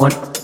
What.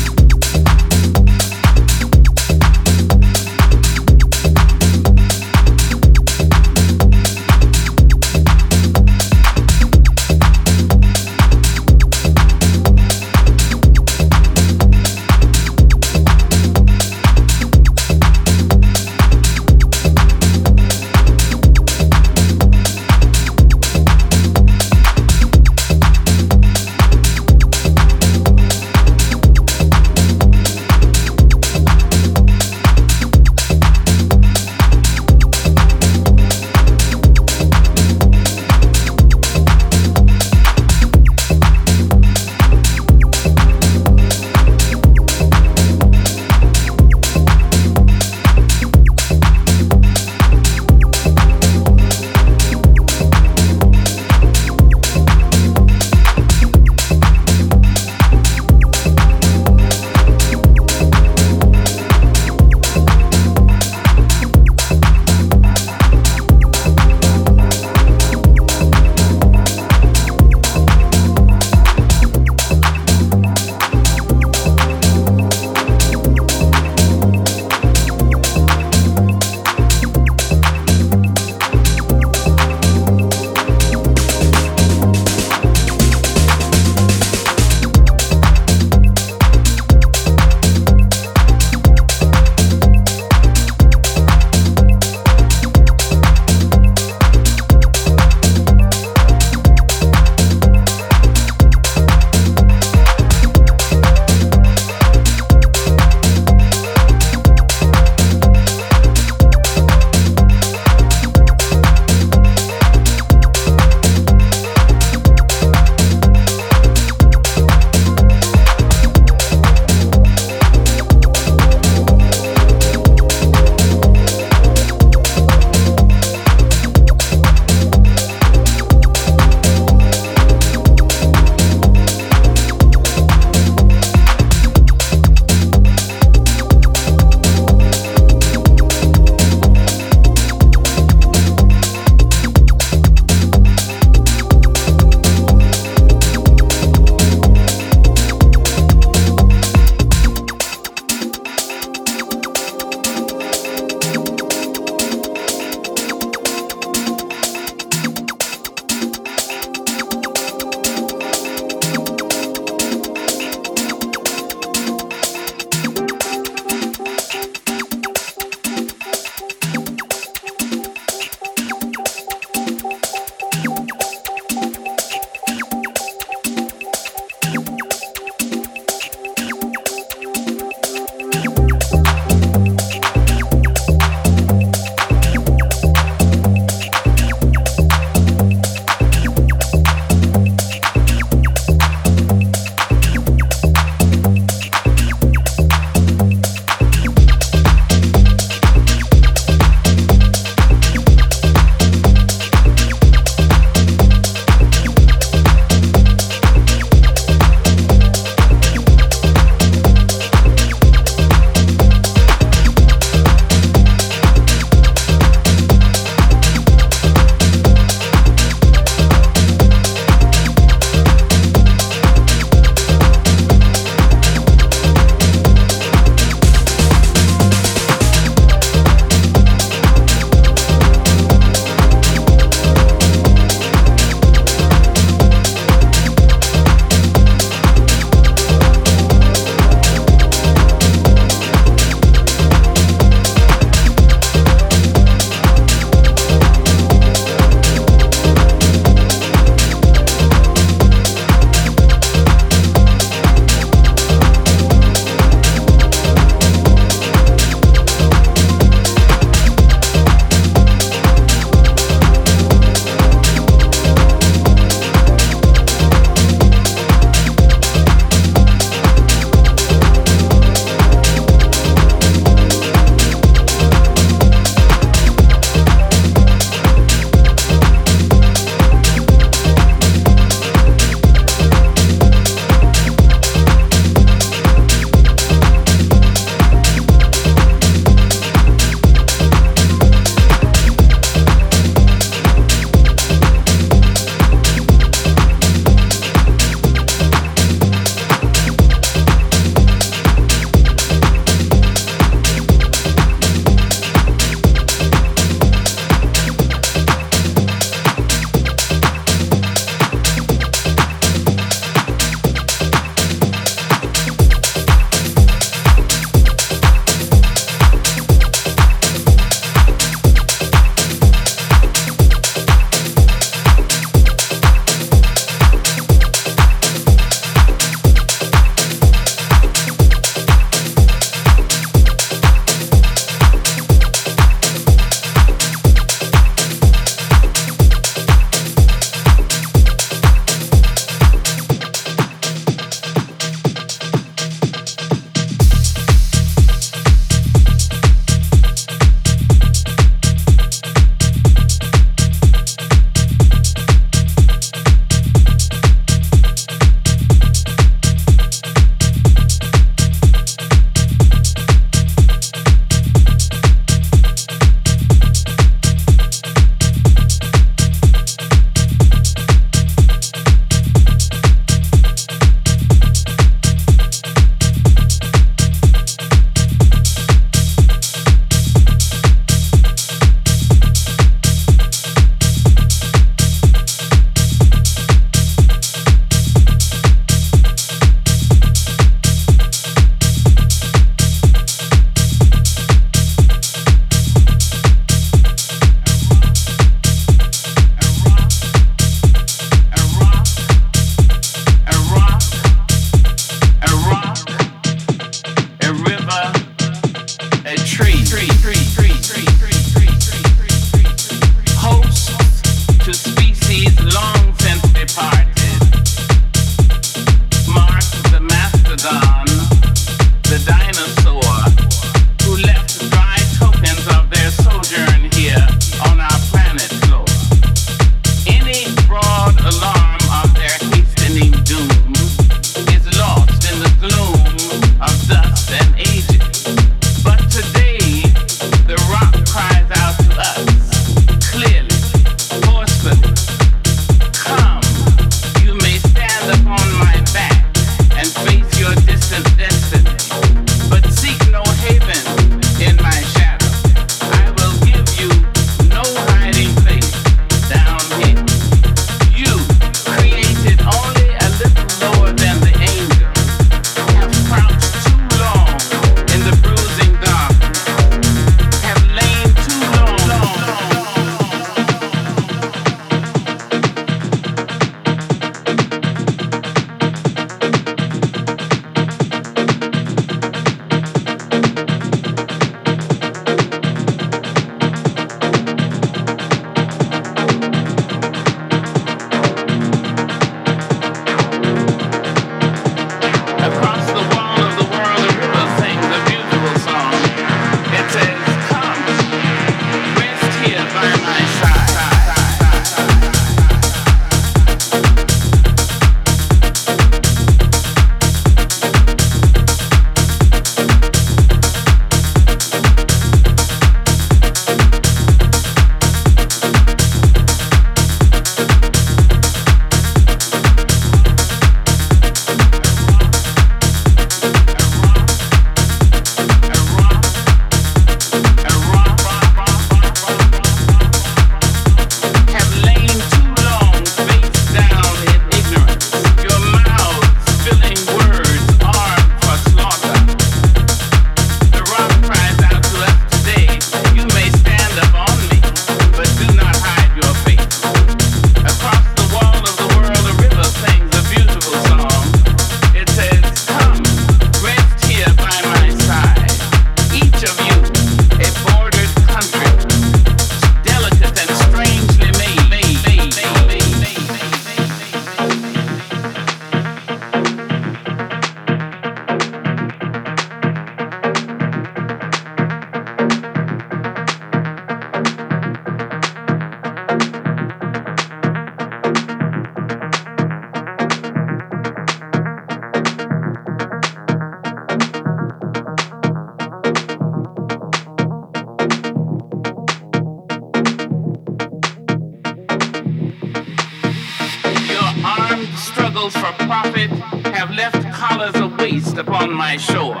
Collars of waste upon my shore,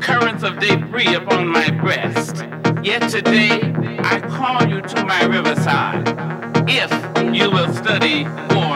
currents of debris upon my breast. Yet today I call you to my riverside, if you will study more.